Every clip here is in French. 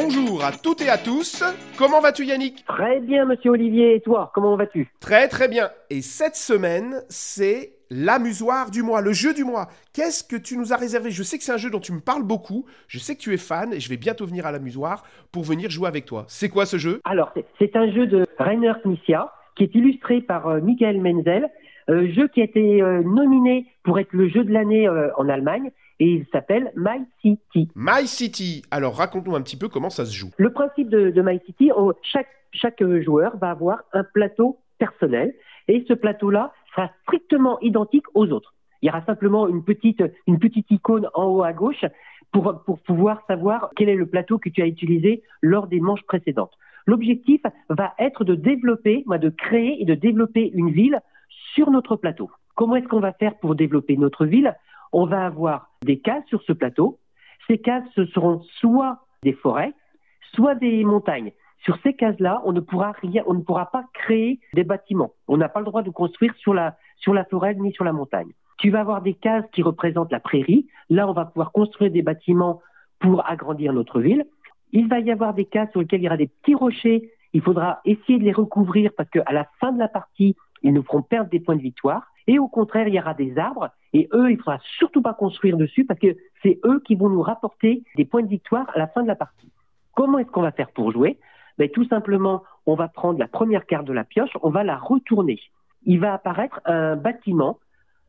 Bonjour à toutes et à tous. Comment vas-tu Yannick? Très bien, monsieur Olivier. Et toi, comment vas-tu? Très très bien. Et cette semaine, c'est l'amusoire du mois, le jeu du mois. Qu'est-ce que tu nous as réservé? Je sais que c'est un jeu dont tu me parles beaucoup. Je sais que tu es fan et je vais bientôt venir à l'amusoire pour venir jouer avec toi. C'est quoi ce jeu? Alors, c'est un jeu de Rainer Knizia qui est illustré par euh, Michael Menzel. Euh, jeu qui a été euh, nominé pour être le jeu de l'année en Allemagne et il s'appelle My City. My City. Alors raconte-nous un petit peu comment ça se joue. Le principe de, de My City, chaque, chaque joueur va avoir un plateau personnel et ce plateau-là sera strictement identique aux autres. Il y aura simplement une petite, une petite icône en haut à gauche pour, pour pouvoir savoir quel est le plateau que tu as utilisé lors des manches précédentes. L'objectif va être de développer, de créer et de développer une ville sur notre plateau. Comment est-ce qu'on va faire pour développer notre ville? On va avoir des cases sur ce plateau. Ces cases, ce seront soit des forêts, soit des montagnes. Sur ces cases-là, on ne pourra rien, on ne pourra pas créer des bâtiments. On n'a pas le droit de construire sur la, sur la forêt ni sur la montagne. Tu vas avoir des cases qui représentent la prairie. Là, on va pouvoir construire des bâtiments pour agrandir notre ville. Il va y avoir des cases sur lesquelles il y aura des petits rochers. Il faudra essayer de les recouvrir parce qu'à la fin de la partie, ils nous feront perdre des points de victoire. Et au contraire, il y aura des arbres et eux, il ne faudra surtout pas construire dessus parce que c'est eux qui vont nous rapporter des points de victoire à la fin de la partie. Comment est-ce qu'on va faire pour jouer? Ben, Tout simplement, on va prendre la première carte de la pioche, on va la retourner. Il va apparaître un bâtiment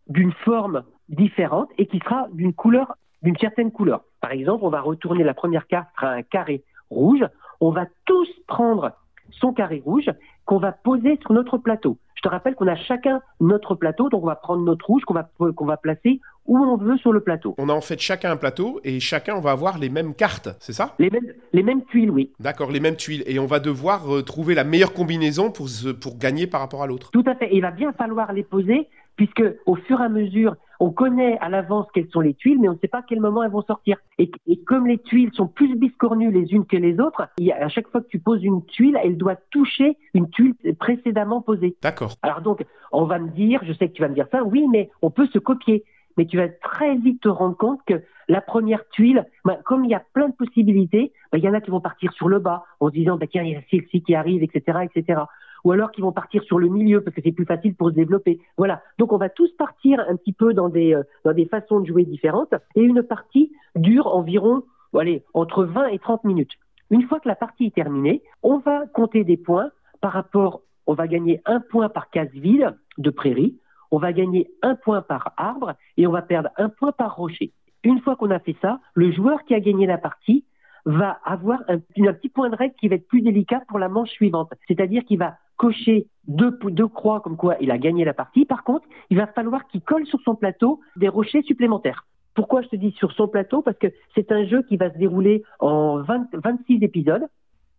d'une forme différente et qui sera d'une couleur, d'une certaine couleur. Par exemple, on va retourner la première carte, sera un carré rouge. On va tous prendre son carré rouge qu'on va poser sur notre plateau. Je te rappelle qu'on a chacun notre plateau, donc on va prendre notre rouge qu'on va, qu'on va placer où on veut sur le plateau. On a en fait chacun un plateau et chacun on va avoir les mêmes cartes, c'est ça? Les mêmes, les mêmes tuiles, oui. D'accord, les mêmes tuiles. Et on va devoir euh, trouver la meilleure combinaison pour, pour gagner par rapport à l'autre. Tout à fait. il va bien falloir les poser puisque au fur et à mesure, on connaît à l'avance quelles sont les tuiles, mais on ne sait pas à quel moment elles vont sortir. Et, comme les tuiles sont plus biscornues les unes que les autres, à chaque fois que tu poses une tuile, elle doit toucher une tuile précédemment posée. D'accord. Alors donc, on va me dire, je sais que tu vas me dire ça, oui, mais on peut se copier. Mais tu vas très vite te rendre compte que la première tuile, bah, comme il y a plein de possibilités, bah, il y en a qui vont partir sur le bas en se disant, bah, tiens, il y a celle-ci qui arrive, etc., etc ou alors qui vont partir sur le milieu parce que c'est plus facile pour se développer. Voilà. Donc on va tous partir un petit peu dans des, euh, dans des façons de jouer différentes et une partie dure environ, allez, entre 20 et 30 minutes. Une fois que la partie est terminée, on va compter des points par rapport, on va gagner un point par case vide de prairie, on va gagner un point par arbre et on va perdre un point par rocher. Une fois qu'on a fait ça, le joueur qui a gagné la partie va avoir un, un, petit point de règle qui va être plus délicat pour la manche suivante. C'est-à-dire qu'il va cocher deux, croix comme quoi il a gagné la partie. Par contre, il va falloir qu'il colle sur son plateau des rochers supplémentaires. Pourquoi je te dis sur son plateau? Parce que c'est un jeu qui va se dérouler en 26 épisodes.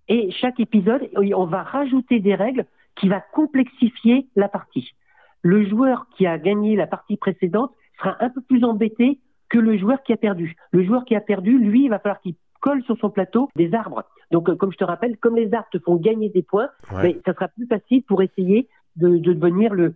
Et chaque épisode, on va rajouter des règles qui va complexifier la partie. Le joueur qui a gagné la partie précédente sera un peu plus embêté que le joueur qui a perdu. Le joueur qui a perdu, lui, il va falloir qu'il colle sur son plateau des arbres. Donc, euh, comme je te rappelle, comme les arbres te font gagner des points, mais ça sera plus facile pour essayer de, devenir le,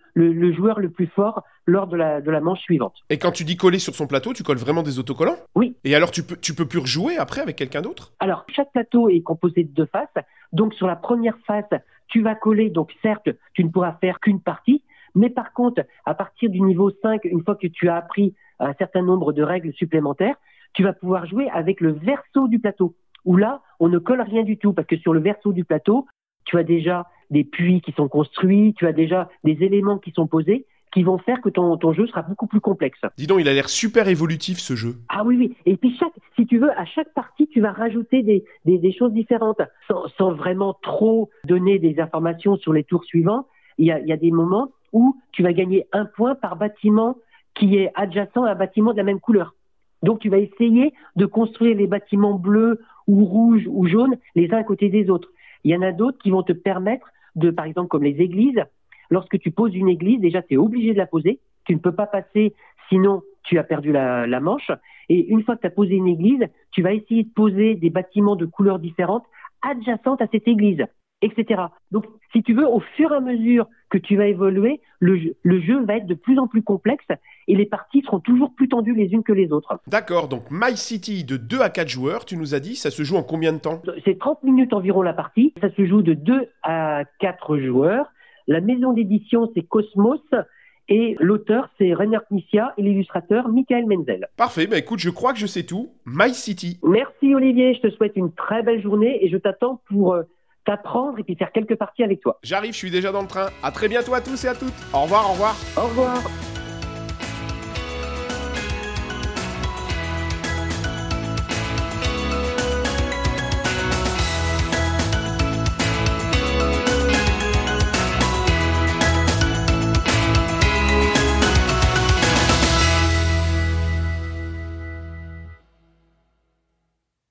joueur le plus fort lors de la, de la manche suivante. Et quand tu dis coller sur son plateau, tu colles vraiment des autocollants? Oui. Et alors, tu peux, tu peux plus rejouer après avec quelqu'un d'autre? Alors, chaque plateau est composé de deux faces. Donc, sur la première face, tu vas coller. Donc, certes, tu ne pourras faire qu'une partie. Mais par contre, à partir du niveau 5, une fois que tu as appris un certain nombre de règles supplémentaires, tu vas pouvoir jouer avec le verso du plateau, où là, on ne colle rien du tout, parce que sur le verso du plateau, tu as déjà des puits qui sont construits, tu as déjà des éléments qui sont posés, qui vont faire que ton, ton jeu sera beaucoup plus complexe. Dis donc, il a l'air super évolutif ce jeu. Ah oui, oui. Et puis, chaque, si tu veux, à chaque partie, tu vas rajouter des, des, des choses différentes, sans, sans, vraiment trop donner des informations sur les tours suivants. Il y, a, il y a des moments où tu vas gagner un point par bâtiment qui est adjacent à un bâtiment de la même couleur. Donc tu vas essayer de construire les bâtiments bleus ou rouges ou jaunes les uns à côté des autres. Il y en a d'autres qui vont te permettre de, par exemple, comme les églises, lorsque tu poses une église, déjà tu es obligé de la poser, tu ne peux pas passer, sinon tu as perdu la, la manche. Et une fois que tu as posé une église, tu vas essayer de poser des bâtiments de couleurs différentes adjacentes à cette église. Etc. Donc, si tu veux, au fur et à mesure que tu vas évoluer, le jeu, le jeu va être de plus en plus complexe et les parties seront toujours plus tendues les unes que les autres. D'accord, donc My City de 2 à 4 joueurs, tu nous as dit, ça se joue en combien de temps? C'est 30 minutes environ la partie, ça se joue de 2 à 4 joueurs. La maison d'édition, c'est Cosmos. Et l'auteur, c'est Rainer Knizia et l'illustrateur Michael Menzel. Parfait, bah écoute, je crois que je sais tout. My City. Merci Olivier, je te souhaite une très belle journée et je t'attends pour euh, t'apprendre et puis faire quelques parties avec toi. J'arrive, je suis déjà dans le train. À très bientôt à tous et à toutes. Au revoir, au revoir. Au revoir.